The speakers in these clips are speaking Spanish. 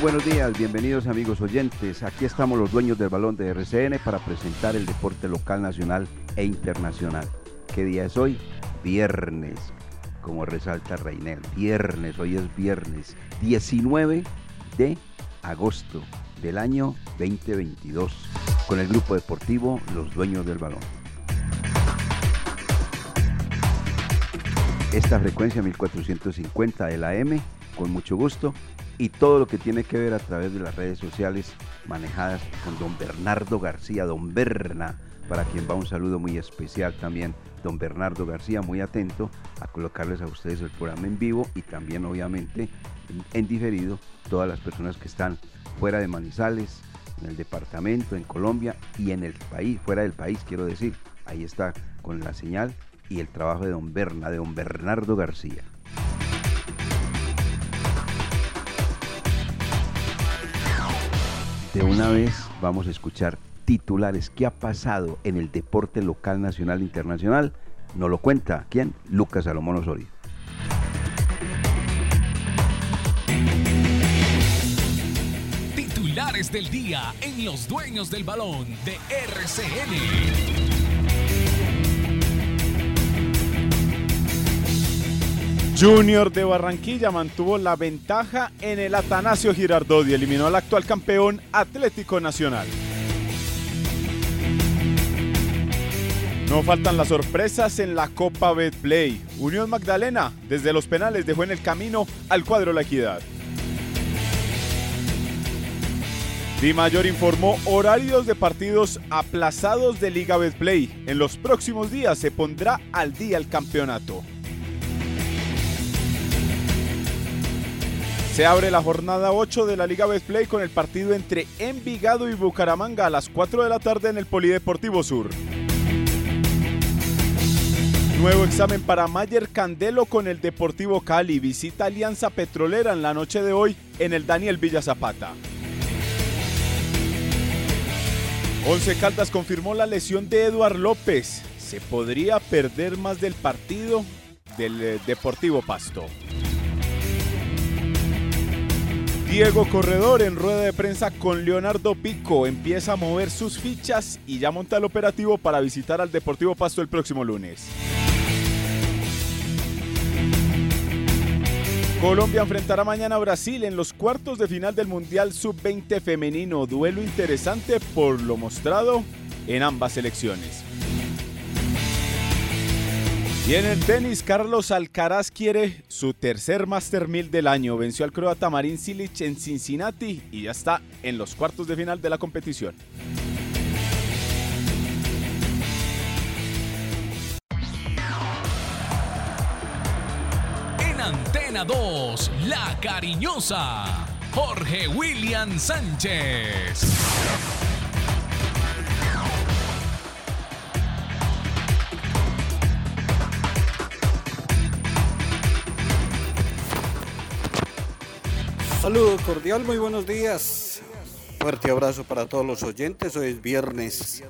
Buenos días, bienvenidos amigos oyentes. Aquí estamos los dueños del balón de RCN para presentar el deporte local, nacional e internacional. ¿Qué día es hoy? Viernes, como resalta Reinel. Viernes, hoy es viernes 19 de agosto del año 2022 con el grupo deportivo Los Dueños del Balón. Esta frecuencia 1450 de la M, con mucho gusto, y todo lo que tiene que ver a través de las redes sociales manejadas con don Bernardo García, don Berna, para quien va un saludo muy especial también, don Bernardo García, muy atento a colocarles a ustedes el programa en vivo y también obviamente en, diferido todas las personas que están fuera de Manizales, en el departamento, en Colombia y en el país, fuera del país quiero decir, ahí está con la señal y el trabajo de don Berna, de don Bernardo García. De una vez vamos a escuchar titulares. ¿Qué ha pasado en el deporte local, nacional e internacional? Nos lo cuenta, ¿quién? Lucas Salomón Osorio. Titulares del día en Los Dueños del Balón de RCN. Junior de Barranquilla mantuvo la ventaja en el Atanasio Girardot y eliminó al actual campeón Atlético Nacional. No faltan las sorpresas en la Copa Betplay. Unión Magdalena desde los penales dejó en el camino al cuadro La Equidad. Di Mayor informó horarios de partidos aplazados de Liga Betplay. En los próximos días se pondrá al día el campeonato. Se abre la jornada 8 de la Liga Betplay con el partido entre Envigado y Bucaramanga a las 4 de la tarde en el Polideportivo Sur. Nuevo examen para Mayer Candelo con el Deportivo Cali. Visita Alianza Petrolera en la noche de hoy en el Daniel Villa Zapata. Once Caldas confirmó la lesión de Eduard López. Se podría perder más del partido del eh, Deportivo Pasto. Diego Corredor en rueda de prensa con Leonardo Pico empieza a mover sus fichas y ya monta el operativo para visitar al Deportivo Pasto el próximo lunes. Colombia enfrentará mañana a Brasil en los cuartos de final del Mundial Sub-20 femenino. Duelo interesante por lo mostrado en ambas selecciones. Y en el tenis, Carlos Alcaraz quiere su tercer Master 1000 del año. Venció al croata Marin Cilic en Cincinnati y ya está en los cuartos de final de la competición. En Antena 2, La Cariñosa, Jorge William Sánchez. Saludo cordial, muy buenos días. Fuerte abrazo para todos los oyentes. Hoy es viernes.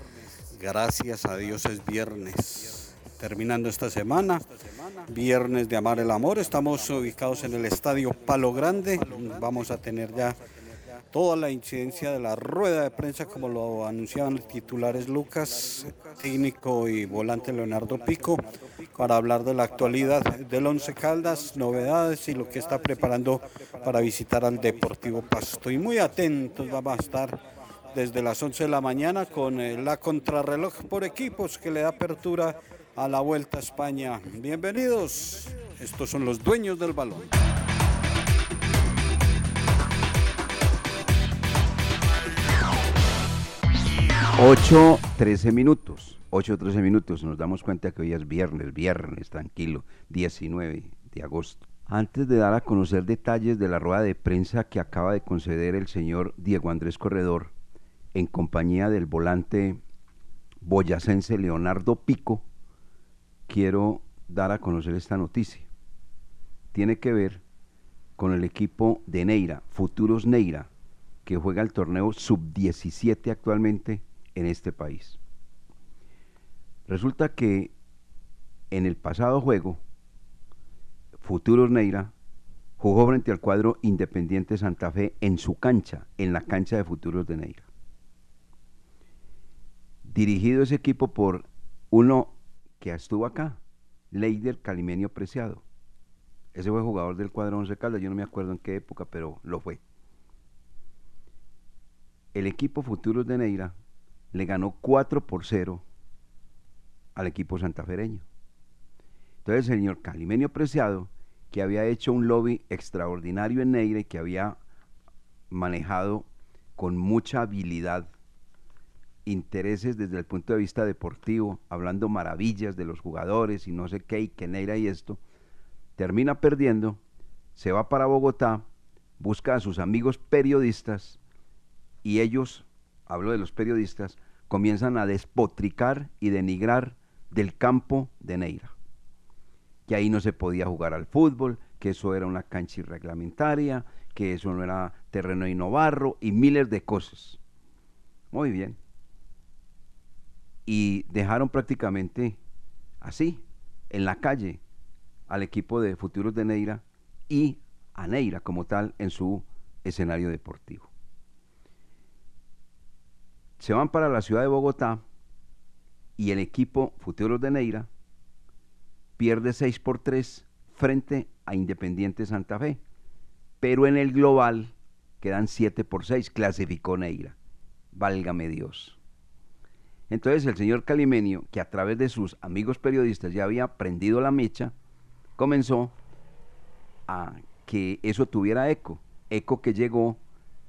Gracias a Dios es viernes. Terminando esta semana, viernes de Amar el Amor. Estamos ubicados en el estadio Palo Grande. Vamos a tener ya toda la incidencia de la rueda de prensa, como lo anunciaban los titulares Lucas, técnico y volante Leonardo Pico, para hablar de la actualidad del Once Caldas, novedades y lo que está preparando para visitar al Deportivo Pasto. Y muy atentos vamos a estar desde las 11 de la mañana con eh, la contrarreloj por equipos que le da apertura a la Vuelta a España. Bienvenidos, estos son los dueños del balón. 8, 13 minutos. 8, 13 minutos. Nos damos cuenta que hoy es viernes, viernes, tranquilo, 19 de agosto. Antes de dar a conocer detalles de la rueda de prensa que acaba de conceder el señor Diego Andrés Corredor, en compañía del volante boyacense Leonardo Pico, quiero dar a conocer esta noticia. Tiene que ver con el equipo de Neira, Futuros Neira, que juega el torneo sub-17 actualmente en este país. Resulta que en el pasado juego, Futuros Neira jugó frente al cuadro Independiente Santa Fe en su cancha, en la cancha de Futuros de Neira. Dirigido ese equipo por uno que estuvo acá, Leider Calimenio Preciado. Ese fue jugador del cuadro Once Caldas, yo no me acuerdo en qué época, pero lo fue. El equipo Futuros de Neira le ganó 4 por 0 al equipo santafereño. Entonces el señor Calimenio Preciado, que había hecho un lobby extraordinario en Neira y que había manejado con mucha habilidad intereses desde el punto de vista deportivo, hablando maravillas de los jugadores y no sé qué, y que Neira y esto, termina perdiendo, se va para Bogotá, busca a sus amigos periodistas y ellos, hablo de los periodistas, comienzan a despotricar y denigrar del campo de Neira. Que ahí no se podía jugar al fútbol, que eso era una cancha irreglamentaria, que eso no era terreno y no y miles de cosas. Muy bien y dejaron prácticamente así, en la calle, al equipo de Futuros de Neira y a Neira como tal en su escenario deportivo. Se van para la ciudad de Bogotá y el equipo Futuros de Neira pierde 6 por 3 frente a Independiente Santa Fe, pero en el global quedan 7 por 6, clasificó Neira. Válgame Dios. Entonces el señor Calimenio, que a través de sus amigos periodistas ya había prendido la mecha, comenzó a que eso tuviera eco, eco que llegó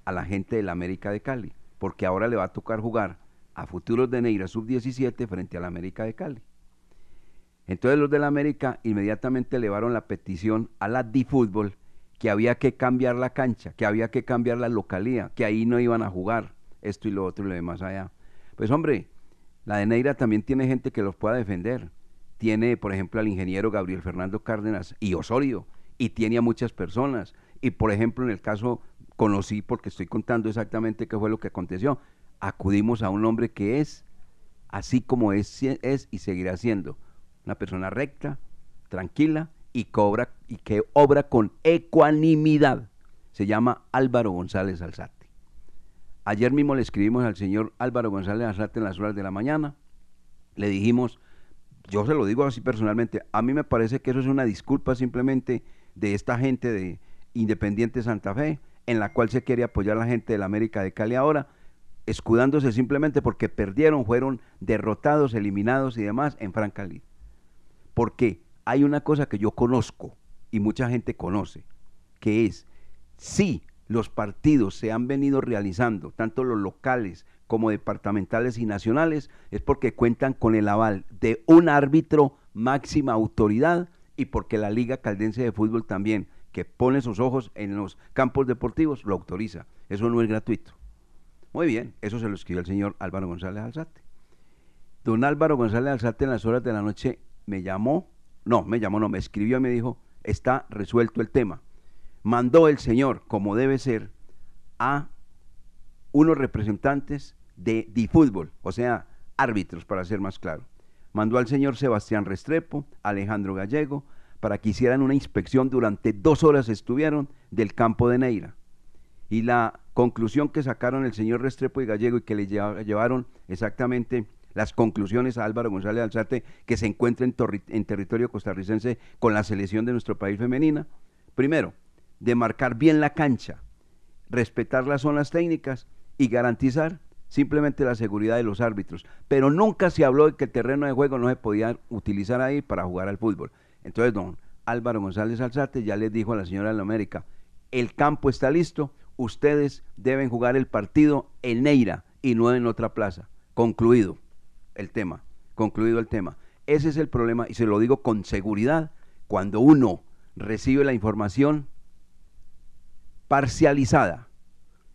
a la gente de la América de Cali, porque ahora le va a tocar jugar a Futuros de Neira Sub-17 frente a la América de Cali. Entonces los de la América inmediatamente elevaron la petición a la DiFútbol que había que cambiar la cancha, que había que cambiar la localía, que ahí no iban a jugar esto y lo otro y lo demás allá. Pues hombre, la de Neira también tiene gente que los pueda defender. Tiene, por ejemplo, al ingeniero Gabriel Fernando Cárdenas y Osorio, y tiene a muchas personas. Y, por ejemplo, en el caso, conocí, porque estoy contando exactamente qué fue lo que aconteció, acudimos a un hombre que es, así como es, es y seguirá siendo, una persona recta, tranquila y, y que obra con ecuanimidad. Se llama Álvaro González Alzate. Ayer mismo le escribimos al señor Álvaro González Azarte en las horas de la mañana. Le dijimos, yo se lo digo así personalmente, a mí me parece que eso es una disculpa simplemente de esta gente de Independiente Santa Fe, en la cual se quiere apoyar a la gente de la América de Cali ahora, escudándose simplemente porque perdieron, fueron derrotados, eliminados y demás en Franca Porque hay una cosa que yo conozco y mucha gente conoce, que es, sí, los partidos se han venido realizando, tanto los locales como departamentales y nacionales, es porque cuentan con el aval de un árbitro máxima autoridad y porque la Liga Caldense de Fútbol también, que pone sus ojos en los campos deportivos, lo autoriza. Eso no es gratuito. Muy bien, eso se lo escribió el señor Álvaro González Alzate. Don Álvaro González Alzate en las horas de la noche me llamó, no, me llamó, no, me escribió y me dijo, está resuelto el tema mandó el Señor, como debe ser, a unos representantes de fútbol, o sea, árbitros, para ser más claro. Mandó al señor Sebastián Restrepo, Alejandro Gallego, para que hicieran una inspección durante dos horas estuvieron del campo de Neira. Y la conclusión que sacaron el señor Restrepo y Gallego y que le llevaron exactamente las conclusiones a Álvaro González Alzate, que se encuentra en, en territorio costarricense con la selección de nuestro país femenina. Primero, de marcar bien la cancha, respetar las zonas técnicas y garantizar simplemente la seguridad de los árbitros. Pero nunca se habló de que el terreno de juego no se podía utilizar ahí para jugar al fútbol. Entonces, don Álvaro González Alzate ya les dijo a la señora de la América, el campo está listo, ustedes deben jugar el partido en Neira y no en otra plaza. Concluido el tema, concluido el tema. Ese es el problema y se lo digo con seguridad. Cuando uno recibe la información parcializada,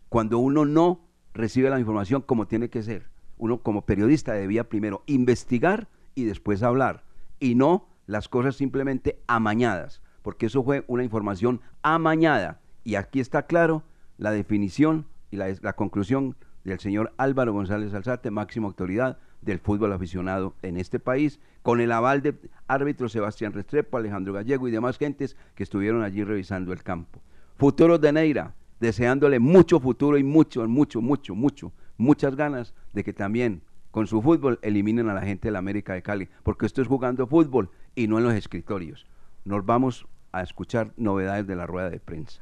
cuando uno no recibe la información como tiene que ser. Uno como periodista debía primero investigar y después hablar, y no las cosas simplemente amañadas, porque eso fue una información amañada. Y aquí está claro la definición y la, conclusión del señor Álvaro González Alzate, máxima autoridad del fútbol aficionado en este país, con el aval de árbitros Sebastián Restrepo, Alejandro Gallego y demás gentes que estuvieron allí revisando el campo. Futuros de Neira, deseándole mucho futuro y mucho, mucho, mucho, mucho, muchas ganas de que también con su fútbol eliminen a la gente de la América de Cali, porque esto es jugando fútbol y no en los escritorios. Nos vamos a escuchar novedades de la rueda de prensa.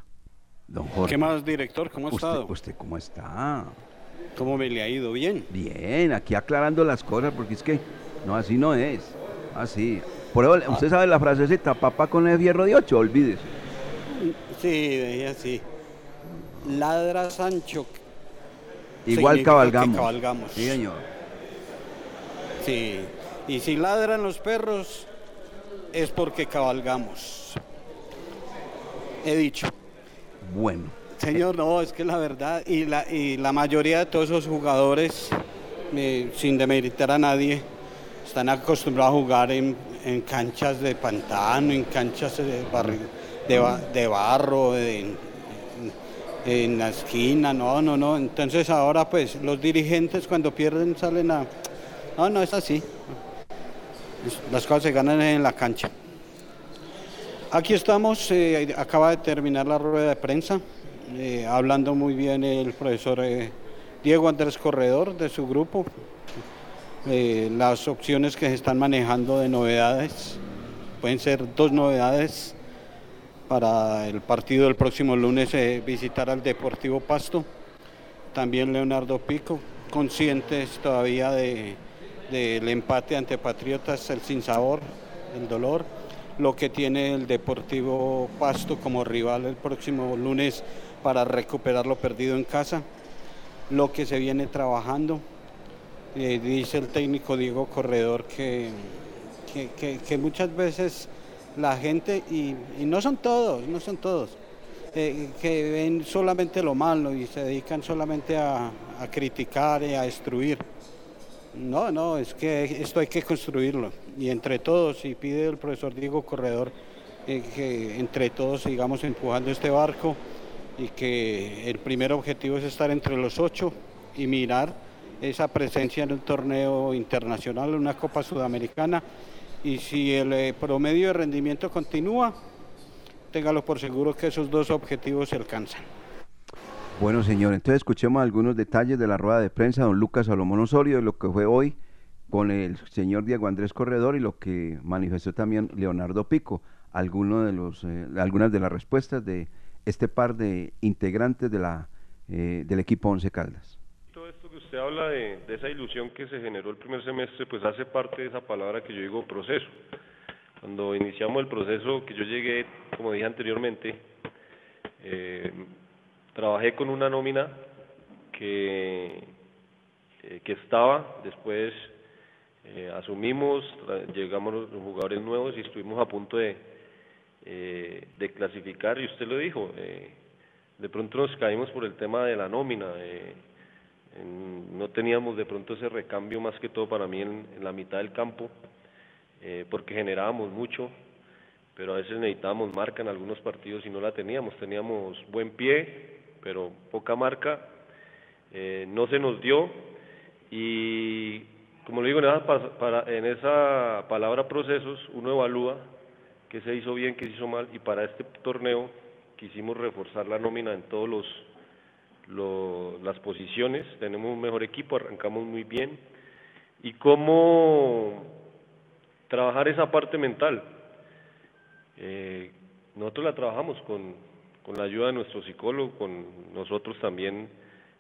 Don Jorge. ¿Qué más, director? ¿Cómo ha estado? ¿Usted cómo está? ¿Cómo me le ha ido? ¿Bien? Bien, aquí aclarando las cosas, porque es que no, así no es. Así. Por eso, usted sabe la frasecita, papá con el fierro de ocho, olvídese. Sí, así. Ladra Sancho. Igual cabalgamos. cabalgamos. Sí, señor. Sí. Y si ladran los perros, es porque cabalgamos. He dicho. Bueno. Señor, no, es que la verdad, y la, y la mayoría de todos esos jugadores, eh, sin demeritar a nadie, están acostumbrados a jugar en, canchas de pantano, en canchas de, de, barro, en, la esquina, no, no, no. Entonces ahora pues los dirigentes cuando pierden salen a... No, no es así. Las cosas se ganan en la cancha. Aquí estamos, eh, acaba de terminar la rueda de prensa, eh, hablando muy bien el profesor eh, Diego Andrés Corredor de su grupo, las opciones que se están manejando de novedades, pueden ser dos novedades para el partido del próximo lunes, visitar al Deportivo Pasto, también Leonardo Pico, conscientes todavía de del empate ante Patriotas, el sinsabor, el dolor, lo que tiene el Deportivo Pasto como rival el próximo lunes para recuperar lo perdido en casa, lo que se viene trabajando. Eh, dice el técnico Diego Corredor que, que, muchas veces la gente, y, no son todos, no son todos, eh, que ven solamente lo malo y se dedican solamente a criticar y a destruir no, no, es que esto hay que construirlo y entre todos, y pide el profesor Diego Corredor eh, que entre todos sigamos empujando este barco y que el primer objetivo es estar entre los ocho y mirar esa presencia en un torneo internacional, una Copa Sudamericana y si el eh, promedio de rendimiento continúa, téngalo por seguro que esos dos objetivos se alcanzan. Bueno, señor, entonces escuchemos algunos detalles de la rueda de prensa don Lucas Salomón Osorio, de lo que fue hoy con el señor Diego Andrés Corredor y lo que manifestó también Leonardo Pico, algunos de los, eh, algunas de las respuestas de este par de integrantes de la, eh, del equipo Once Caldas. Todo esto que usted habla de, esa ilusión que se generó el primer semestre, pues hace parte de esa palabra que yo digo proceso. Cuando iniciamos el proceso que yo llegué, como dije anteriormente, eh, Trabajé con una nómina que, eh, que estaba, después eh, asumimos, llegamos los jugadores nuevos y estuvimos a punto de, eh, clasificar y usted lo dijo, de pronto nos caímos por el tema de la nómina, no teníamos de pronto ese recambio más que todo para mí en, en la mitad del campo, porque generábamos mucho, pero a veces necesitábamos marca en algunos partidos y no la teníamos, teníamos buen pie, pero poca marca, eh, no se nos dio. Y como le digo, en esa, para, en esa palabra procesos uno evalúa qué se hizo bien, qué se hizo mal. Y para este torneo quisimos reforzar la nómina en todos los, las posiciones, tenemos un mejor equipo, arrancamos muy bien. Y cómo trabajar esa parte mental. Eh, nosotros la trabajamos con, con la ayuda de nuestro psicólogo, con nosotros también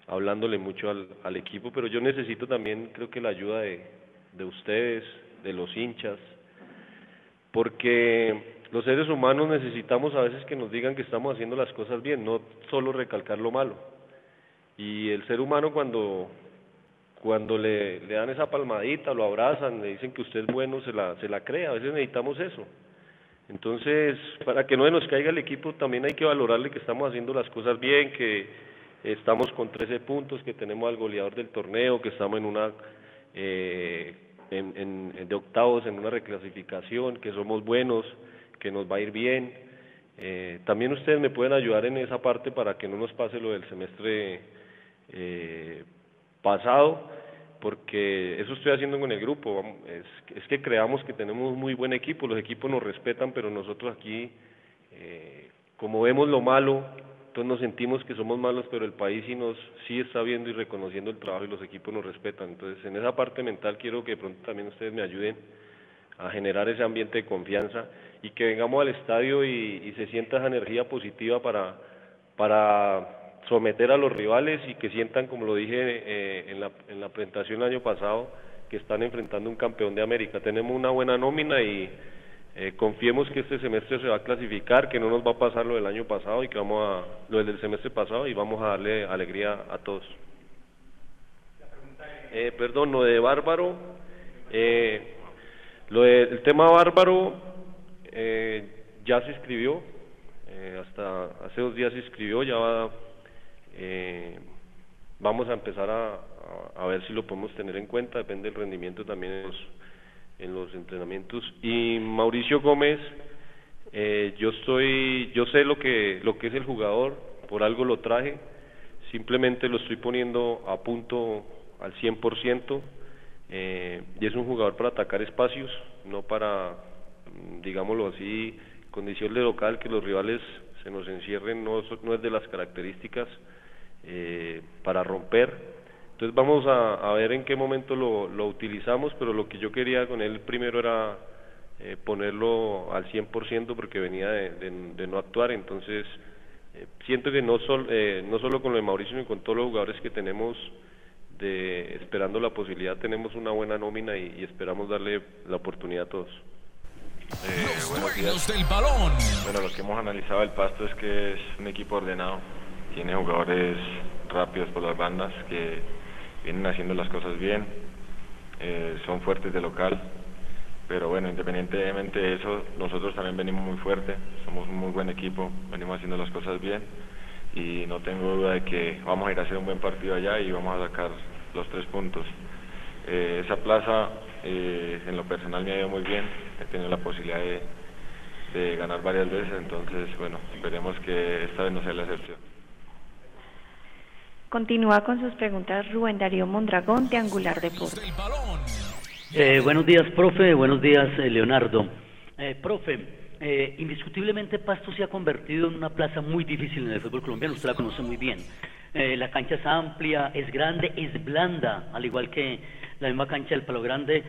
hablándole mucho al, al equipo, pero yo necesito también, creo que la ayuda de, de ustedes, de los hinchas, porque los seres humanos necesitamos a veces que nos digan que estamos haciendo las cosas bien, no solo recalcar lo malo. Y el ser humano cuando, cuando le, le dan esa palmadita, lo abrazan, le dicen que usted es bueno, se la, se la cree, a veces necesitamos eso. Entonces, para que no nos caiga el equipo, también hay que valorarle que estamos haciendo las cosas bien, que estamos con 13 puntos, que tenemos al goleador del torneo, que estamos en una eh, en, de octavos en una reclasificación, que somos buenos, que nos va a ir bien. Eh, también ustedes me pueden ayudar en esa parte para que no nos pase lo del semestre eh, pasado, porque eso estoy haciendo con el grupo. Es, es, que creamos que tenemos muy buen equipo, los equipos nos respetan, pero nosotros aquí, eh, como vemos lo malo, entonces nos sentimos que somos malos, pero el país sí nos sí está viendo y reconociendo el trabajo y los equipos nos respetan. Entonces, en esa parte mental quiero que de pronto también ustedes me ayuden a generar ese ambiente de confianza y que vengamos al estadio y, se sienta esa energía positiva para, para someter a los rivales y que sientan, como lo dije eh, en, la, en la presentación el año pasado, que están enfrentando un campeón de América. Tenemos una buena nómina y eh, confiemos que este semestre se va a clasificar, que no nos va a pasar lo del año pasado y que vamos a lo del semestre pasado y vamos a darle alegría a todos. Eh, perdón, lo de Bárbaro, eh, lo del tema Bárbaro eh, ya se escribió, eh, hasta hace dos días se escribió, ya va, eh, vamos a empezar a, a, ver si lo podemos tener en cuenta, depende del rendimiento también de los en los entrenamientos. Y Mauricio Gómez, eh, yo estoy, yo sé lo que, lo que es el jugador, por algo lo traje, simplemente lo estoy poniendo a punto al 100%, eh, y es un jugador para atacar espacios, no para, mm, digámoslo así, condición de local, que los rivales se nos encierren, no, no es de las características eh, para romper, entonces vamos a, ver en qué momento lo, lo, utilizamos, pero lo que yo quería con él primero era eh, ponerlo al 100% porque venía de, de, no actuar, entonces eh, siento que no, sol, eh, no solo con lo de Mauricio, sino con todos los jugadores que tenemos de esperando la posibilidad, tenemos una buena nómina y, y esperamos darle la oportunidad a todos. Eh, buenos días. Del balón. Bueno, lo que hemos analizado del Pasto es que es un equipo ordenado, tiene jugadores rápidos por las bandas que vienen haciendo las cosas bien, eh, son fuertes de local, pero bueno, independientemente de eso, nosotros también venimos muy fuertes, somos un muy buen equipo, venimos haciendo las cosas bien y no tengo duda de que vamos a ir a hacer un buen partido allá y vamos a sacar los tres puntos. Eh, esa plaza eh, en lo personal me ha ido muy bien, he tenido la posibilidad de ganar varias veces, entonces bueno, esperemos que esta vez no sea la excepción. Continúa con sus preguntas Rubén Darío Mondragón de Angular Deportes. Eh, buenos días, profe. Buenos días, eh, Leonardo. Eh, profe, eh, indiscutiblemente Pasto se ha convertido en una plaza muy difícil en el fútbol colombiano. Usted la conoce muy bien. Eh, la cancha es amplia, es grande, es blanda, al igual que la misma cancha del Palo Grande.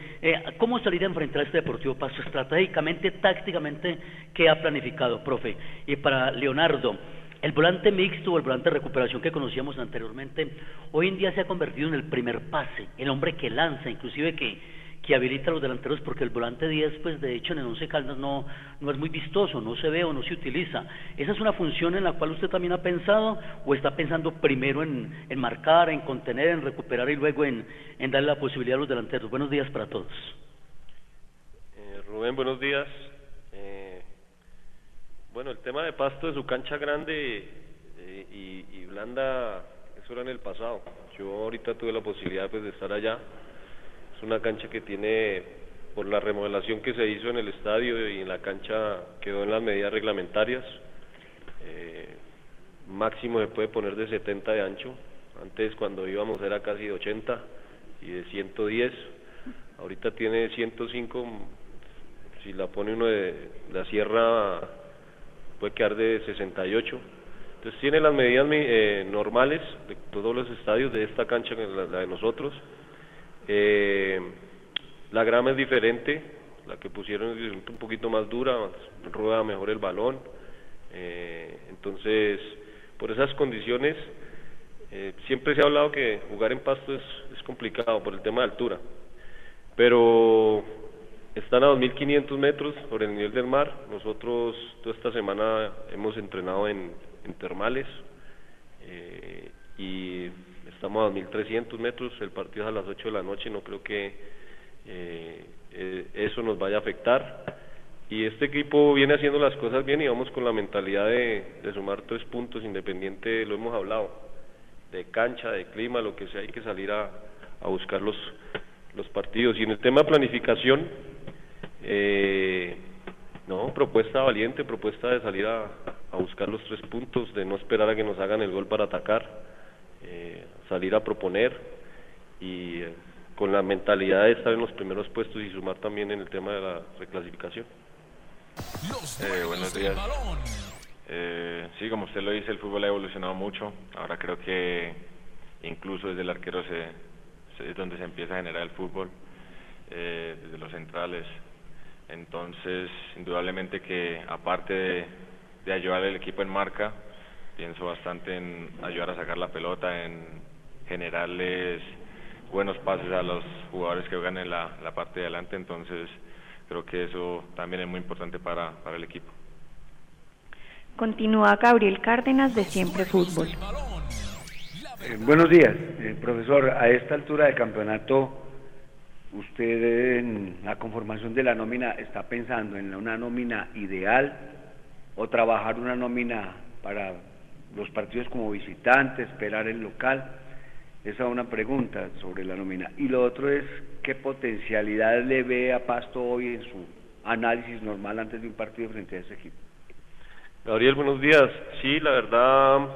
¿Cómo salir a enfrentar a este Deportivo Pasto estratégicamente, tácticamente? ¿Qué ha planificado, profe? Y para Leonardo, el volante mixto o el volante de recuperación que conocíamos anteriormente, hoy en día se ha convertido en el primer pase, el hombre que lanza, inclusive que, que habilita a los delanteros, porque el volante 10, pues de hecho en el 11 Caldas no, no es muy vistoso, no se ve o no se utiliza. ¿Esa es una función en la cual usted también ha pensado o está pensando primero en, en marcar, en contener, en recuperar y luego en, en darle la posibilidad a los delanteros? Buenos días para todos. Eh, Rubén, buenos días. Bueno, el tema de Pasto de su cancha grande eh, y, y, blanda, eso era en el pasado. Yo ahorita tuve la posibilidad pues, de estar allá. Es una cancha que tiene, por la remodelación que se hizo en el estadio y en la cancha quedó en las medidas reglamentarias. Eh, máximo se puede poner de 70 de ancho. Antes cuando íbamos era casi de 80 y de 110. Ahorita tiene 105. Si la pone uno de la sierra puede quedar de 68. Entonces tiene las medidas eh, normales de todos los estadios de esta cancha, la, la de nosotros. Eh, la grama es diferente, la que pusieron es un poquito más dura, rueda mejor el balón. Eh, entonces, por esas condiciones, eh, siempre se ha hablado que jugar en pasto es, es complicado por el tema de altura. Pero están a 2.500 metros sobre el nivel del mar. Nosotros toda esta semana hemos entrenado en, termales eh, y estamos a 2.300 metros. El partido es a las 8 de la noche. No creo que eh, eh, eso nos vaya a afectar. Y este equipo viene haciendo las cosas bien y vamos con la mentalidad de, de sumar tres puntos, independiente, lo hemos hablado. de cancha, de clima, lo que sea, hay que salir a, a buscar los, los partidos. Y en el tema de planificación, eh, no, propuesta valiente, propuesta de salir a, a, buscar los tres puntos, de no esperar a que nos hagan el gol para atacar, eh, salir a proponer y eh, con la mentalidad de estar en los primeros puestos y sumar también en el tema de la reclasificación. Eh, buenos días. Eh, sí, como usted lo dice, el fútbol ha evolucionado mucho. Ahora creo que incluso desde el arquero se, es donde se empieza a generar el fútbol, eh, desde los centrales. Entonces, indudablemente que aparte de, de ayudar al equipo en marca, pienso bastante en ayudar a sacar la pelota, en generarles buenos pases a los jugadores que juegan en la, la parte de adelante. Entonces, creo que eso también es muy importante para, para el equipo. Continúa Gabriel Cárdenas de Siempre Fútbol. Eh, buenos días, eh, profesor. A esta altura de campeonato, ¿usted en la conformación de la nómina está pensando en una nómina ideal o trabajar una nómina para los partidos como visitante, esperar el local? Esa es una pregunta sobre la nómina. Y lo otro es, ¿qué potencialidad le ve a Pasto hoy en su análisis normal antes de un partido frente a ese equipo? Gabriel, buenos días. Sí, la verdad,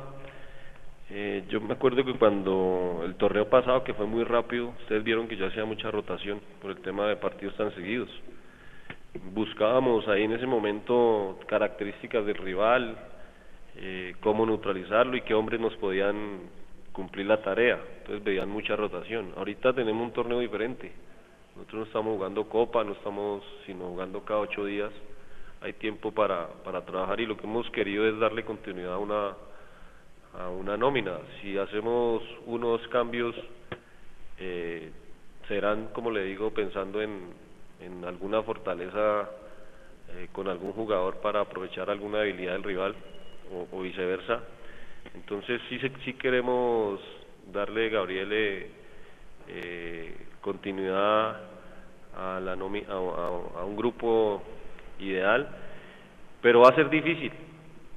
eh, yo me acuerdo que cuando el torneo pasado, que fue muy rápido, ustedes vieron que yo hacía mucha rotación por el tema de partidos tan seguidos. Buscábamos ahí en ese momento características del rival, eh, cómo neutralizarlo y qué hombres nos podían cumplir la tarea. Entonces veían mucha rotación. Ahorita tenemos un torneo diferente. Nosotros no estamos jugando copa, no estamos sino jugando cada ocho días hay tiempo para, para trabajar y lo que hemos querido es darle continuidad a una, a una nómina. Si hacemos unos cambios, eh, serán, como le digo, pensando en, en alguna fortaleza eh, con algún jugador para aprovechar alguna habilidad del rival o, viceversa. Entonces sí, sí queremos darle, Gabriel, eh, continuidad a, la nomi a un grupo ideal, pero va a ser difícil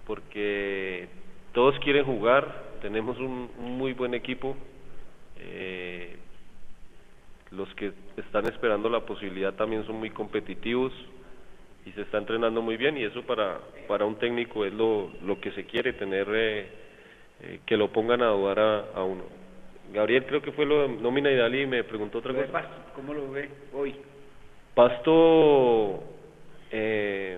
porque todos quieren jugar, tenemos un, un muy buen equipo, eh, los que están esperando la posibilidad también son muy competitivos y se está entrenando muy bien y eso para, para un técnico es lo, lo que se quiere, tener eh, eh, que lo pongan a dudar a, a uno. Gabriel creo que fue lo de nómina ideal y me preguntó otra cosa. ¿Cómo lo ve hoy? Pasto eh,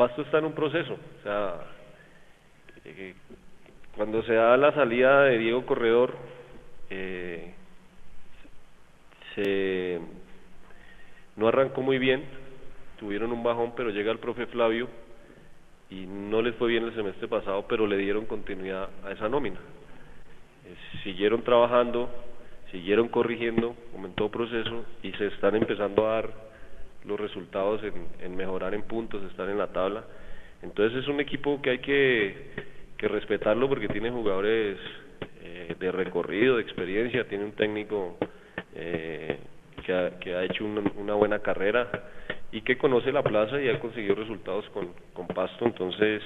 Pasto está en un proceso, o sea, eh, cuando se da la salida de Diego Corredor, eh, se no arrancó muy bien, tuvieron un bajón, pero llega el profe Flavio y no les fue bien el semestre pasado, pero le dieron continuidad a esa nómina. Eh, siguieron trabajando, siguieron corrigiendo, aumentó proceso y se están empezando a dar los resultados en, mejorar en puntos, estar en la tabla. Entonces es un equipo que hay que, respetarlo porque tiene jugadores eh, de recorrido, de experiencia, tiene un técnico eh, que, ha, hecho una, una buena carrera y que conoce la plaza y ha conseguido resultados con, con Pasto, entonces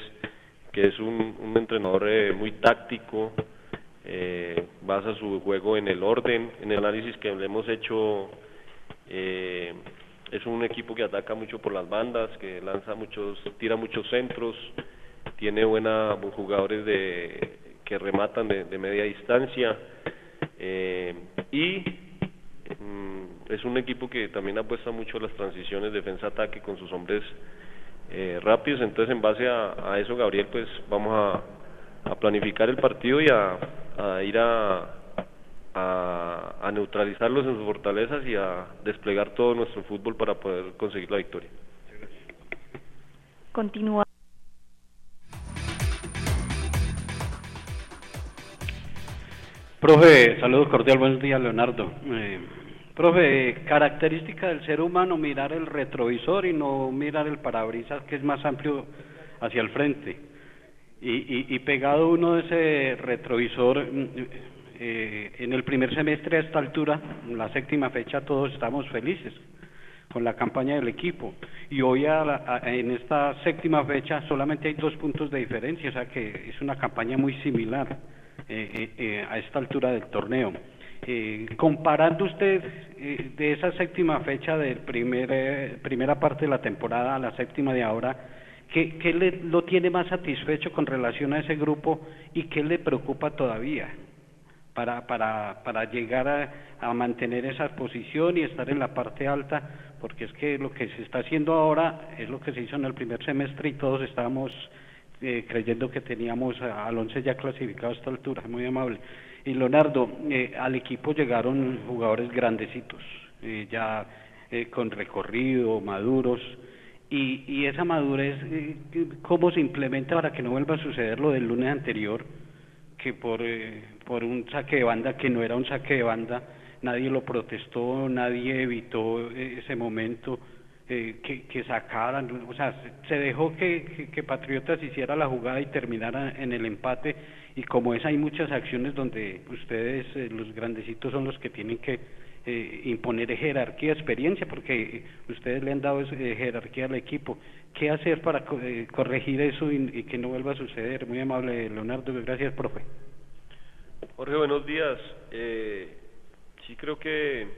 que es un, un entrenador eh, muy táctico, eh, basa su juego en el orden, en el análisis que le hemos hecho, eh, es un equipo que ataca mucho por las bandas, que lanza muchos, tira muchos centros, tiene buena jugadores de que rematan de, media distancia eh, y mm, es un equipo que también apuesta mucho a las transiciones defensa-ataque con sus hombres eh, rápidos, entonces en base a, eso Gabriel pues vamos a, planificar el partido y a ir a, a, a, neutralizarlos en sus fortalezas y a desplegar todo nuestro fútbol para poder conseguir la victoria. Continúa. Profe, saludos cordial, buenos días Leonardo. Eh, profe, característica del ser humano mirar el retrovisor y no mirar el parabrisas que es más amplio hacia el frente. Y, y, y pegado uno de ese retrovisor, eh, en el primer semestre a esta altura, la séptima fecha, todos estamos felices. con la campaña del equipo. Y hoy en esta séptima fecha solamente hay dos puntos de diferencia, o sea que es una campaña muy similar eh, a esta altura del torneo. comparando usted de esa séptima fecha de primer, primera parte de la temporada a la séptima de ahora, ¿qué, qué le, lo tiene más satisfecho con relación a ese grupo y qué le preocupa todavía? Para, para, para llegar a, a, mantener esa posición y estar en la parte alta, porque es que lo que se está haciendo ahora es lo que se hizo en el primer semestre y todos estábamos eh, creyendo que teníamos al once ya clasificado a esta altura, muy amable. Y Leonardo, eh, al equipo llegaron jugadores grandecitos, eh, ya eh, con recorrido, maduros, y, y esa madurez, eh, ¿cómo se implementa para que no vuelva a suceder lo del lunes anterior? Que por, eh, por un saque de banda que no era un saque de banda, nadie lo protestó, nadie evitó eh, ese momento eh, que, que sacaran, o sea, se dejó que, que, que, Patriotas hiciera la jugada y terminara en el empate. Y como es hay muchas acciones donde ustedes, eh, los grandecitos, son los que tienen que eh, imponer jerarquía, experiencia, porque ustedes le han dado eh, jerarquía al equipo. ¿Qué hacer para eh, corregir eso y, y, que no vuelva a suceder? Muy amable, Leonardo. Gracias, profe. Jorge, buenos días. Eh, sí creo que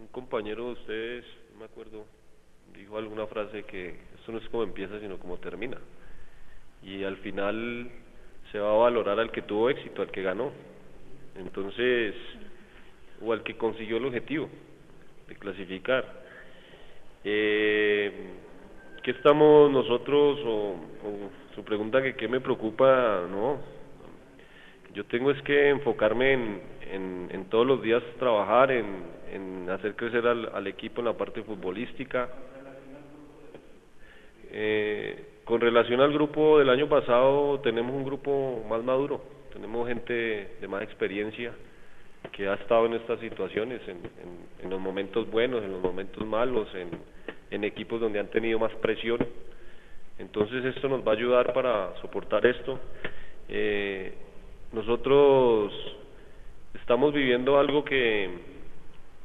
un compañero de ustedes, no me acuerdo, dijo alguna frase que esto no es como empieza, sino como termina. Y al final se va a valorar al que tuvo éxito, al que ganó. Entonces, o al que consiguió el objetivo de clasificar. Eh, ¿Qué estamos nosotros, o, su pregunta que qué me preocupa, no, yo tengo es que enfocarme en, en, en todos los días trabajar, en, en hacer crecer al, al, equipo en la parte futbolística. Eh, con relación al grupo del año pasado, tenemos un grupo más maduro, tenemos gente de más experiencia, que ha estado en estas situaciones, en, en, los momentos buenos, en los momentos malos, en, equipos donde han tenido más presión. Entonces esto nos va a ayudar para soportar esto. Eh, nosotros estamos viviendo algo que,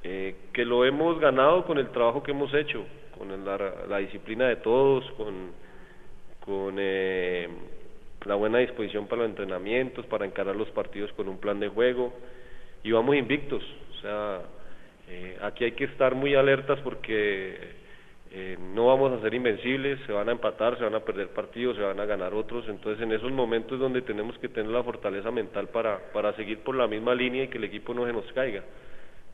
eh, que lo hemos ganado con el trabajo que hemos hecho, con la, disciplina de todos, con, con eh, la buena disposición para los entrenamientos, para encarar los partidos con un plan de juego y vamos invictos. O sea, eh, aquí hay que estar muy alertas porque eh, no vamos a ser invencibles, se van a empatar, se van a perder partidos, se van a ganar otros. Entonces, en esos momentos donde tenemos que tener la fortaleza mental para, para seguir por la misma línea y que el equipo no se nos caiga.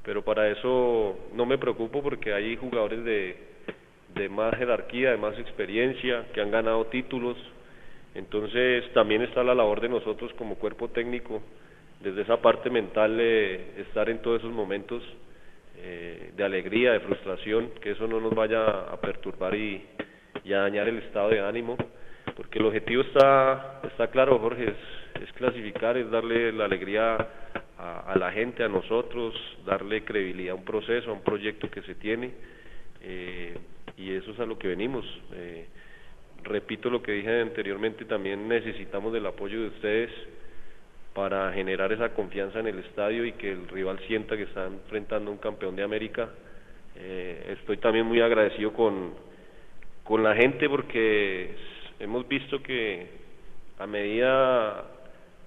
Pero para eso no me preocupo porque hay jugadores de, de más jerarquía, de más experiencia, que han ganado títulos. Entonces, también está la labor de nosotros como cuerpo técnico desde esa parte mental eh, estar en todos esos momentos eh, de alegría, de frustración, que eso no nos vaya a perturbar y, a dañar el estado de ánimo, porque el objetivo está, está claro, Jorge, es, clasificar, es darle la alegría a, a, la gente, a nosotros, darle credibilidad a un proceso, a un proyecto que se tiene, eh, y eso es a lo que venimos. Eh, repito lo que dije anteriormente, también necesitamos del apoyo de ustedes, para generar esa confianza en el estadio y que el rival sienta que está enfrentando a un campeón de América. Eh, estoy también muy agradecido con, con la gente porque hemos visto que a medida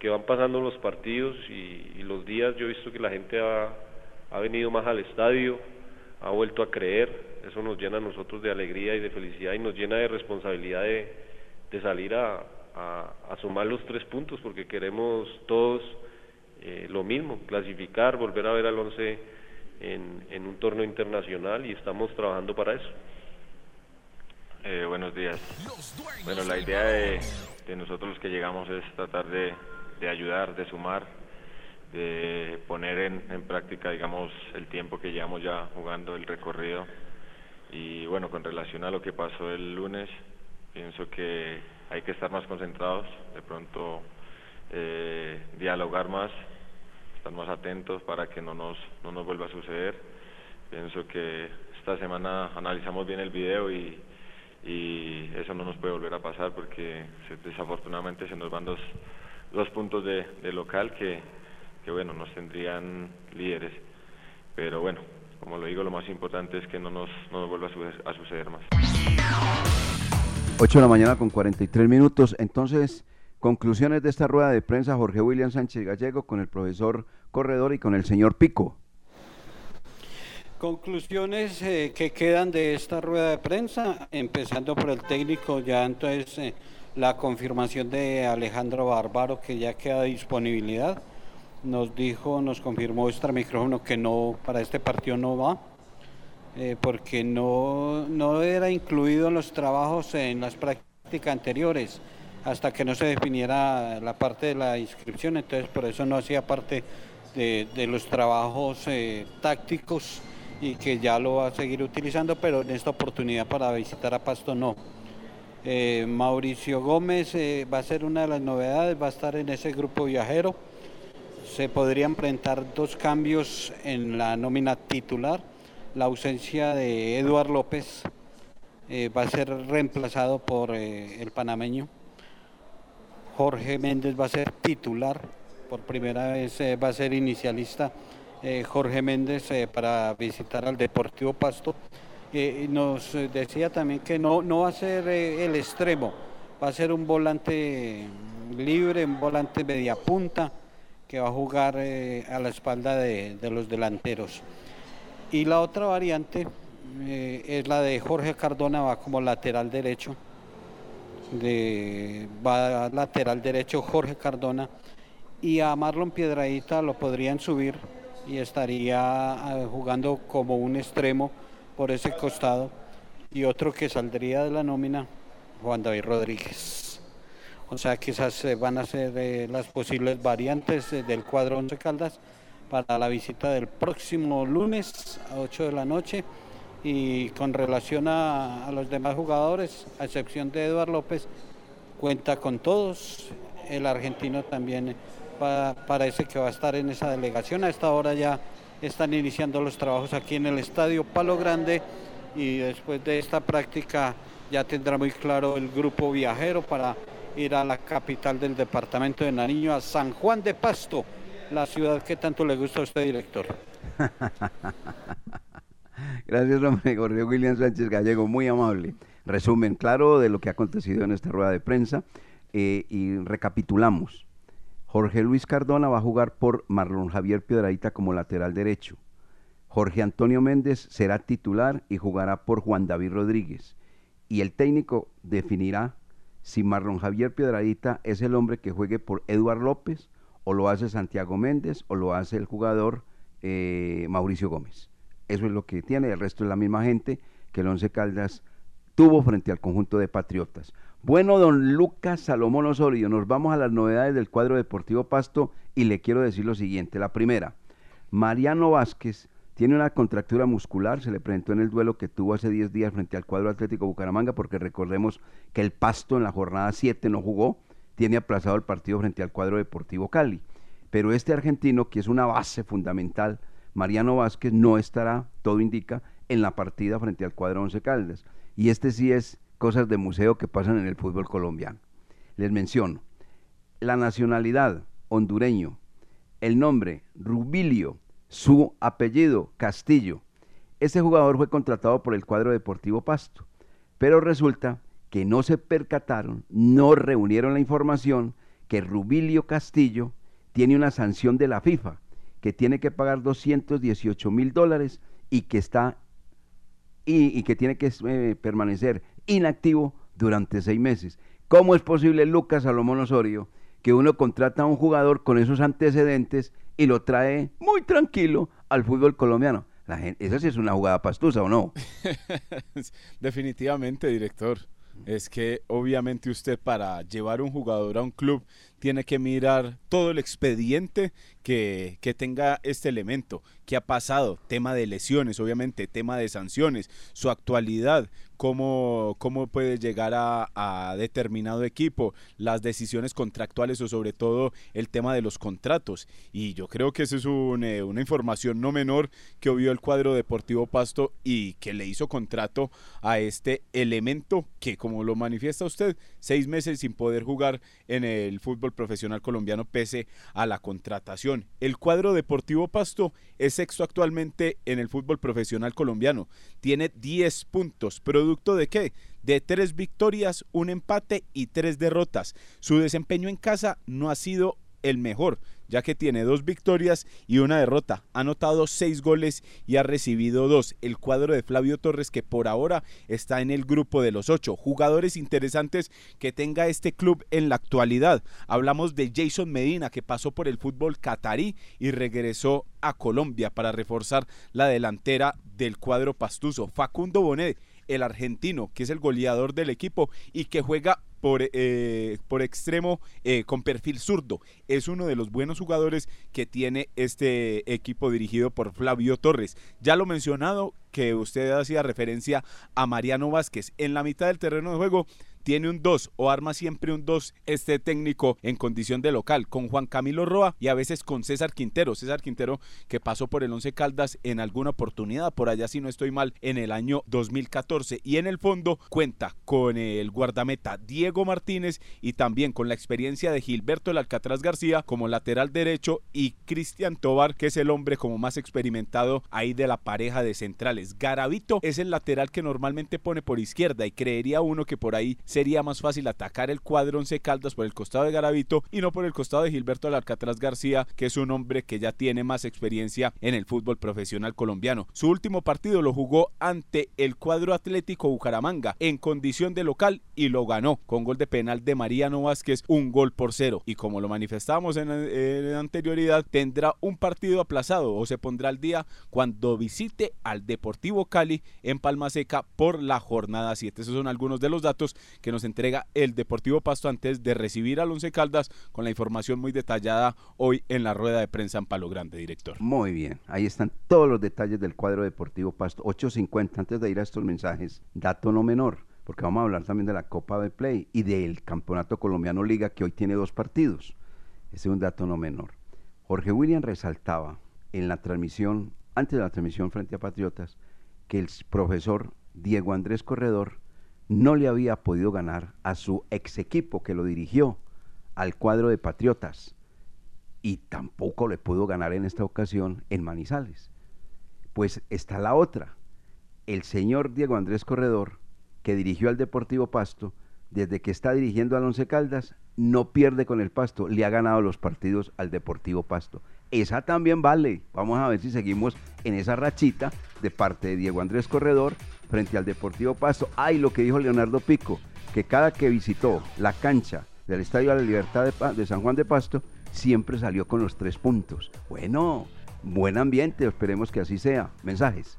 que van pasando los partidos y, y los días, yo he visto que la gente ha, ha venido más al estadio, ha vuelto a creer, eso nos llena a nosotros de alegría y de felicidad y nos llena de responsabilidad de, de salir a, a, a, sumar los tres puntos porque queremos todos eh, lo mismo, clasificar, volver a ver al once en, en, un torneo internacional y estamos trabajando para eso. Eh, buenos días. Bueno, la idea de, de, nosotros los que llegamos es tratar de, de ayudar, de sumar, de poner en, en, práctica, digamos, el tiempo que llevamos ya jugando el recorrido. Y bueno, con relación a lo que pasó el lunes, pienso que hay que estar más concentrados, de pronto eh, dialogar más, estar más atentos para que no nos, no nos vuelva a suceder. Pienso que esta semana analizamos bien el video y, y eso no nos puede volver a pasar porque desafortunadamente se nos van dos, dos puntos de, de local que, que, bueno, nos tendrían líderes. Pero bueno, como lo digo, lo más importante es que no nos, no nos vuelva a suceder más. 8 de la mañana con 43 minutos. Entonces, conclusiones de esta rueda de prensa, Jorge William Sánchez Gallego con el profesor Corredor y con el señor Pico. Conclusiones eh, que quedan de esta rueda de prensa, empezando por el técnico, ya entonces eh, la confirmación de Alejandro Bárbaro que ya queda disponibilidad. Nos dijo, nos confirmó extra micrófono que no, para este partido no va, eh, porque no, no era incluido en los trabajos en las prácticas anteriores, hasta que no se definiera la parte de la inscripción, entonces por eso no hacía parte de, los trabajos tácticos y que ya lo va a seguir utilizando, pero en esta oportunidad para visitar a Pasto no. Eh, Mauricio Gómez eh, va a ser una de las novedades, va a estar en ese grupo viajero. Se podrían presentar dos cambios en la nómina titular. La ausencia de Eduard López eh, va a ser reemplazado por el panameño. Jorge Méndez va a ser titular, por primera vez va a ser inicialista eh, Jorge Méndez eh, para visitar al Deportivo Pasto. Eh, nos decía también que no, no va a ser el extremo, va a ser un volante libre, un volante media punta que va a jugar a la espalda de, los delanteros. Y la otra variante es la de Jorge Cardona, va como lateral derecho. De, va lateral derecho Jorge Cardona y a Marlon Piedradita lo podrían subir y estaría ah, jugando como un extremo por ese costado y otro que saldría de la nómina, Juan David Rodríguez. O sea eh, van a ser eh, las posibles variantes eh, del cuadro Once Caldas para la visita del próximo lunes a 8 de la noche. Y con relación a, los demás jugadores, a excepción de Eduardo López, cuenta con todos. El argentino también parece que va a estar en esa delegación. A esta hora ya están iniciando los trabajos aquí en el estadio Palo Grande y después de esta práctica ya tendrá muy claro el grupo viajero para ir a la capital del departamento de Nariño, a San Juan de Pasto, la ciudad que tanto le gusta a usted, director. Gracias, hombre, Jorge William Sánchez Gallego, muy amable. Resumen claro de lo que ha acontecido en esta rueda de prensa eh, y recapitulamos. Jorge Luis Cardona va a jugar por Marlon Javier Piedradita como lateral derecho. Jorge Antonio Méndez será titular y jugará por Juan David Rodríguez. Y el técnico definirá si Marlon Javier Piedradita es el hombre que juegue por Eduard López o lo hace Santiago Méndez o lo hace el jugador eh, Mauricio Gómez. Eso es lo que tiene, el resto es la misma gente que el Once Caldas tuvo frente al conjunto de Patriotas. Bueno, don Lucas Salomón Osorio, nos vamos a las novedades del cuadro deportivo Pasto y le quiero decir lo siguiente. La primera, Mariano Vázquez tiene una contractura muscular, se le presentó en el duelo que tuvo hace 10 días frente al cuadro Atlético Bucaramanga, porque recordemos que el Pasto en la jornada 7 no jugó, tiene aplazado el partido frente al cuadro deportivo Cali. Pero este argentino, que es una base fundamental, Mariano Vázquez, no estará, todo indica, en la partida frente al cuadro Once Caldas. Y este sí es cosas de museo que pasan en el fútbol colombiano. Les menciono, la nacionalidad hondureño, el nombre Rubilio, su apellido Castillo. Este jugador fue contratado por el cuadro deportivo Pasto, pero resulta que no se percataron, no reunieron la información que Rubilio Castillo tiene una sanción de la FIFA, que tiene que pagar 218 mil dólares y que está y, que tiene que eh, permanecer inactivo durante seis meses. ¿Cómo es posible, Lucas Salomón Osorio, que uno contrata a un jugador con esos antecedentes y lo trae muy tranquilo al fútbol colombiano? La gente, esa sí es una jugada pastusa, ¿o no? Definitivamente, director. Es que obviamente usted para llevar un jugador a un club tiene que mirar todo el expediente que, que, tenga este elemento, qué ha pasado, tema de lesiones, obviamente, tema de sanciones, su actualidad, cómo, cómo puede llegar a, determinado equipo, las decisiones contractuales o sobre todo el tema de los contratos. Y yo creo que esa es eh, una información no menor que vio el cuadro deportivo Pasto y que le hizo contrato a este elemento que, como lo manifiesta usted, seis meses sin poder jugar en el fútbol fútbol profesional colombiano pese a la contratación. El cuadro Deportivo Pasto es sexto actualmente en el fútbol profesional colombiano. Tiene 10 puntos. ¿Producto de qué? De tres victorias, un empate y tres derrotas. Su desempeño en casa no ha sido el mejor, ya que tiene dos victorias y una derrota. Ha anotado seis goles y ha recibido dos. El cuadro de Flavio Torres, que por ahora está en el grupo de los ocho. Jugadores interesantes que tenga este club en la actualidad. Hablamos de Jason Medina, que pasó por el fútbol catarí y regresó a Colombia para reforzar la delantera del cuadro pastuso. Facundo Bonet el argentino, que es el goleador del equipo y que juega por, eh, por extremo eh, con perfil zurdo. Es uno de los buenos jugadores que tiene este equipo dirigido por Flavio Torres. Ya lo mencionado que usted hacía referencia a Mariano Vázquez. En la mitad del terreno de juego tiene un 2 o arma siempre un 2 este técnico en condición de local con Juan Camilo Roa y a veces con César Quintero. César Quintero que pasó por el Once Caldas en alguna oportunidad, por allá si no estoy mal, en el año 2014. Y en el fondo cuenta con el guardameta Diego Martínez y también con la experiencia de Gilberto el Alcatraz García como lateral derecho y Cristian Tobar que es el hombre como más experimentado ahí de la pareja de centrales. Garavito es el lateral que normalmente pone por izquierda y creería uno que por ahí sería más fácil atacar el cuadro Once Caldas por el costado de Garavito y no por el costado de Gilberto Alcatraz García, que es un hombre que ya tiene más experiencia en el fútbol profesional colombiano. Su último partido lo jugó ante el cuadro Atlético Bucaramanga en condición de local y lo ganó con gol de penal de Mariano Vázquez, un gol por cero. Y como lo manifestábamos en, en anterioridad, tendrá un partido aplazado o se pondrá al día cuando visite al Deportivo Cali en Palma Seca por la jornada 7. Esos son algunos de los datos que nos entrega el Deportivo Pasto antes de recibir al Once Caldas con la información muy detallada hoy en la rueda de prensa en Palo Grande, director. Muy bien, ahí están todos los detalles del cuadro Deportivo Pasto. 8.50, antes de ir a estos mensajes, dato no menor, porque vamos a hablar también de la Copa de Play y del Campeonato Colombiano Liga que hoy tiene dos partidos. Ese es un dato no menor. Jorge William resaltaba en la transmisión, antes de la transmisión frente a Patriotas, que el profesor Diego Andrés Corredor no le había podido ganar a su ex equipo que lo dirigió, al cuadro de Patriotas, y tampoco le pudo ganar en esta ocasión en Manizales. Pues está la otra. El señor Diego Andrés Corredor, que dirigió al Deportivo Pasto, desde que está dirigiendo al Once Caldas, no pierde con el Pasto, le ha ganado los partidos al Deportivo Pasto. Esa también vale. Vamos a ver si seguimos en esa rachita de parte de Diego Andrés Corredor frente al Deportivo Pasto. Hay lo que dijo Leonardo Pico, que cada que visitó la cancha del Estadio de la Libertad de, de San Juan de Pasto, siempre salió con los tres puntos. Bueno, buen ambiente, esperemos que así sea. Mensajes.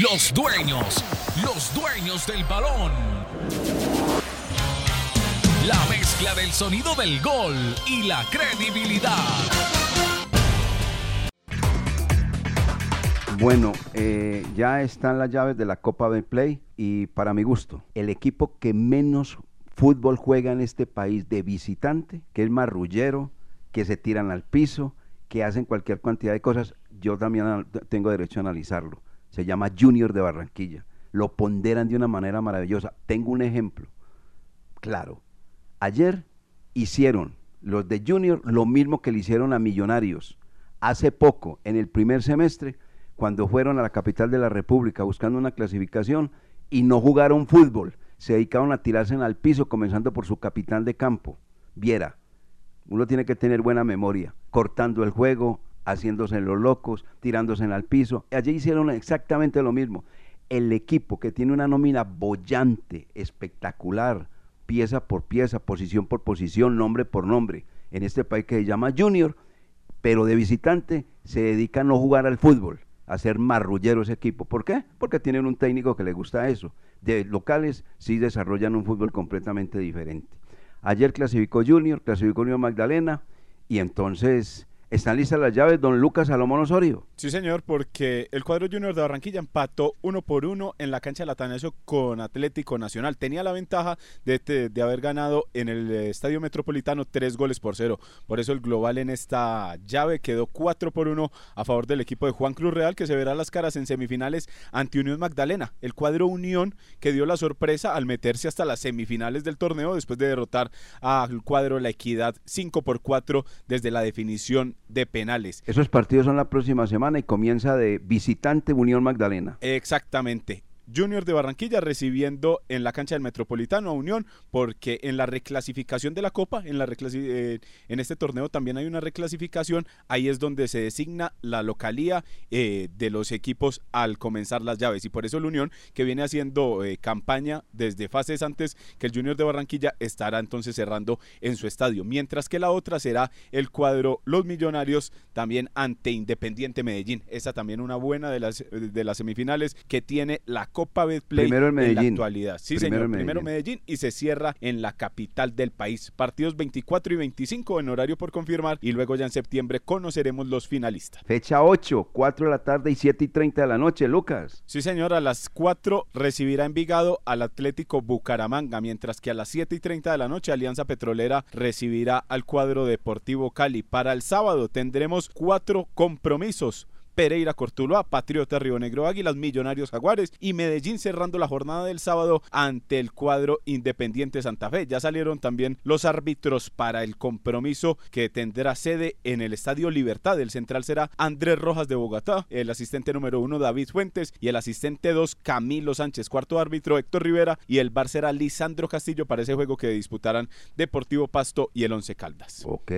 Los dueños, los dueños del balón. La mezcla del sonido del gol y la credibilidad. Bueno, eh, ya están las llaves de la Copa de Play y para mi gusto, el equipo que menos fútbol juega en este país de visitante, que es marrullero, que se tiran al piso, que hacen cualquier cantidad de cosas, yo también tengo derecho a analizarlo. Se llama Junior de Barranquilla. Lo ponderan de una manera maravillosa. Tengo un ejemplo. Claro. Ayer hicieron los de Junior lo mismo que le hicieron a Millonarios. Hace poco, en el primer semestre, cuando fueron a la capital de la República buscando una clasificación y no jugaron fútbol, se dedicaron a tirarse al piso, comenzando por su capitán de campo, Viera. Uno tiene que tener buena memoria, cortando el juego, haciéndose los locos, tirándose al piso. Allí hicieron exactamente lo mismo. El equipo que tiene una nómina bollante, espectacular, pieza por pieza, posición por posición, nombre por nombre, en este país que se llama Junior, pero de visitante se dedica a no jugar al fútbol, a ser marrullero ese equipo. ¿Por qué? Porque tienen un técnico que le gusta eso. De locales sí desarrollan un fútbol completamente diferente. Ayer clasificó Junior, clasificó Unión Magdalena y entonces ¿Están listas las llaves, don Lucas Salomón Osorio? Sí, señor, porque el cuadro Junior de Barranquilla empató uno por uno en la cancha de Atanasio con Atlético Nacional. Tenía la ventaja de, de, haber ganado en el Estadio Metropolitano tres goles por cero. Por eso el global en esta llave quedó cuatro por uno a favor del equipo de Juan Cruz Real, que se verá las caras en semifinales ante Unión Magdalena. El cuadro Unión que dio la sorpresa al meterse hasta las semifinales del torneo después de derrotar al cuadro La Equidad 5 por 4 desde la definición de penales. Esos partidos son la próxima semana y comienza de visitante Unión Magdalena. Exactamente. Junior de Barranquilla recibiendo en la cancha del Metropolitano a Unión, porque en la reclasificación de la Copa, en, la eh, en este torneo también hay una reclasificación, ahí es donde se designa la localía eh, de los equipos al comenzar las llaves. Y por eso el Unión, que viene haciendo eh, campaña desde fases antes que el Junior de Barranquilla, estará entonces cerrando en su estadio, mientras que la otra será el cuadro Los Millonarios también ante Independiente Medellín. Esa también una buena de las, de las semifinales que tiene la Copa Betplay primero en, Medellín. la actualidad. Sí, señor, primero Medellín y se cierra en la capital del país. Partidos 24 y 25 en horario por confirmar y luego ya en septiembre conoceremos los finalistas. Fecha 8, 4 de la tarde y 7 y 30 de la noche, Lucas. Sí, señor, a las 4 recibirá Envigado al Atlético Bucaramanga, mientras que a las 7 y 30 de la noche Alianza Petrolera recibirá al cuadro Deportivo Cali. Para el sábado tendremos cuatro compromisos. Pereira Cortuloa, Patriota Río Negro Águilas, Millonarios Jaguares y Medellín cerrando la jornada del sábado ante el cuadro Independiente Santa Fe. Ya salieron también los árbitros para el compromiso que tendrá sede en el Estadio Libertad. El central será Andrés Rojas de Bogotá, el asistente número uno David Fuentes y el asistente dos Camilo Sánchez, cuarto árbitro Héctor Rivera y el bar será Lisandro Castillo para ese juego que disputarán Deportivo Pasto y el Once Caldas. Ok.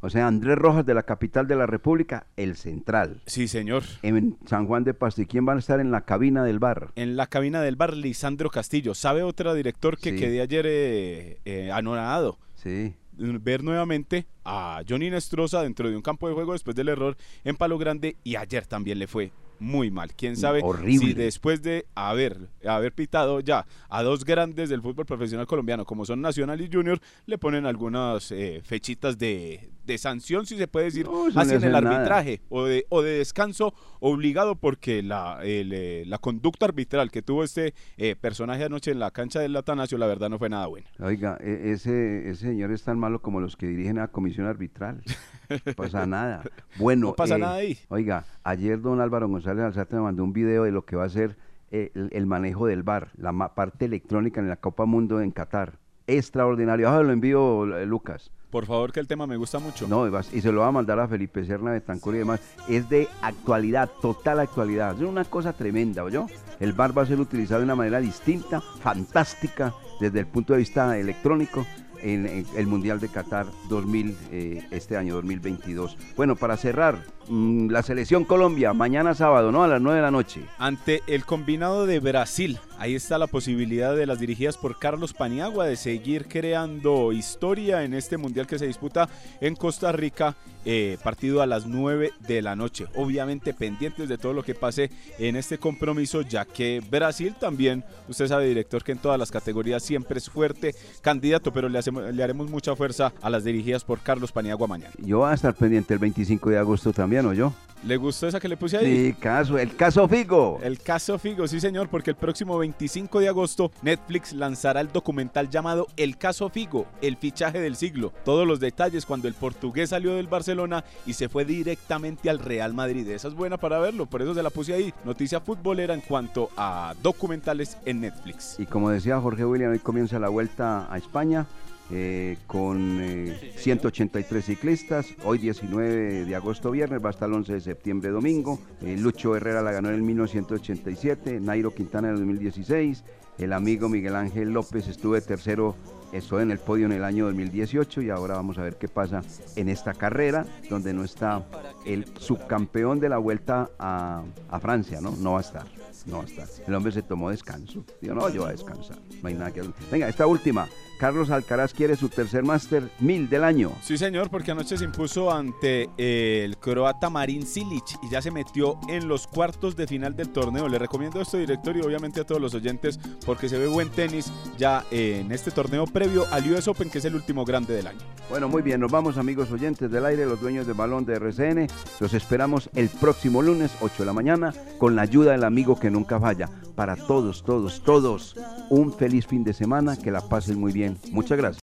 O sea, Andrés Rojas de la capital de la República, el central. Sí, señor. En San Juan de Pasto. ¿Y quién va a estar en la cabina del bar? En la cabina del bar, Lisandro Castillo. ¿Sabe otro director que quedé ayer eh, eh, anonadado? Sí ver nuevamente a Johnny Nestroza dentro de un campo de juego después del error en Palo Grande y ayer también le fue muy mal. Quién sabe si después de haber, haber pitado ya a dos grandes del fútbol profesional colombiano, como son Nacional y Junior, le ponen algunas eh, fechitas de, de, sanción, si se puede decir, así en el arbitraje, o de, o de descanso obligado, porque la, eh, la conducta arbitral que tuvo este eh, personaje anoche en la cancha del Atanasio, la verdad no fue nada buena. Oiga, e, ese, ese señor es tan malo como los que dirigen a la comisión arbitral. No pasa nada. Bueno, no pasa nada ahí. Oiga, ayer don Álvaro González Alzate me mandó un video de lo que va a ser eh, el, manejo del bar, la parte electrónica en la Copa Mundo en Qatar. Extraordinario. Ahora lo envío, eh, Lucas. Por favor, que el tema me gusta mucho. No, y se lo va a mandar a Felipe Serna de Tancur y demás. Es de actualidad, total actualidad. Es una cosa tremenda, yo El bar va a ser utilizado de una manera distinta, fantástica, desde el punto de vista electrónico en, el Mundial de Qatar 2000, eh, este año 2022. Bueno, para cerrar, la selección Colombia, mañana sábado, ¿no? A las 9 de la noche. Ante el combinado de Brasil, ahí está la posibilidad de las dirigidas por Carlos Paniagua de seguir creando historia en este Mundial que se disputa en Costa Rica, eh, partido a las 9 de la noche. Obviamente pendientes de todo lo que pase en este compromiso, ya que Brasil también, usted sabe, director, que en todas las categorías siempre es fuerte candidato, pero le hace le haremos mucha fuerza a las dirigidas por Carlos Paniagua mañana. Yo voy a estar pendiente el 25 de agosto también, ¿o yo? ¿Le gustó esa que le puse ahí? Sí, caso, el caso Figo. El caso Figo, sí señor, porque el próximo 25 de agosto Netflix lanzará el documental llamado El caso Figo, el fichaje del siglo. Todos los detalles cuando el portugués salió del Barcelona y se fue directamente al Real Madrid. Esa es buena para verlo, por eso se la puse ahí. Noticia futbolera en cuanto a documentales en Netflix. Y como decía Jorge William, hoy comienza la vuelta a España. Eh, con 183 eh, ciclistas. Hoy 19 de agosto viernes, va hasta el 11 de septiembre domingo. Eh, Lucho Herrera la ganó en el 1987, Nairo Quintana en el 2016, el amigo Miguel Ángel López estuvo de tercero estoy en el podio en el año 2018 y ahora vamos a ver qué pasa en esta carrera donde no está el subcampeón de la vuelta a, a Francia, ¿no? No va a estar. No está. El hombre se tomó descanso. Dijo, no, yo voy a descansar. No hay nada que hacer. Venga, esta última. Carlos Alcaraz quiere su tercer Master 1000 del año. Sí, señor, porque anoche se impuso ante el croata Marin Silic y ya se metió en los cuartos de final del torneo. Le recomiendo esto, director, y obviamente a todos los oyentes, porque se ve buen tenis ya en este torneo previo al US Open, que es el último grande del año. Bueno, muy bien, nos vamos amigos oyentes del aire, los dueños del balón de RCN. Los esperamos el próximo lunes, 8 de la mañana, con la ayuda del amigo que nunca falla. Para todos, todos, todos, un feliz fin de semana, que la pasen muy bien. Muchas gracias.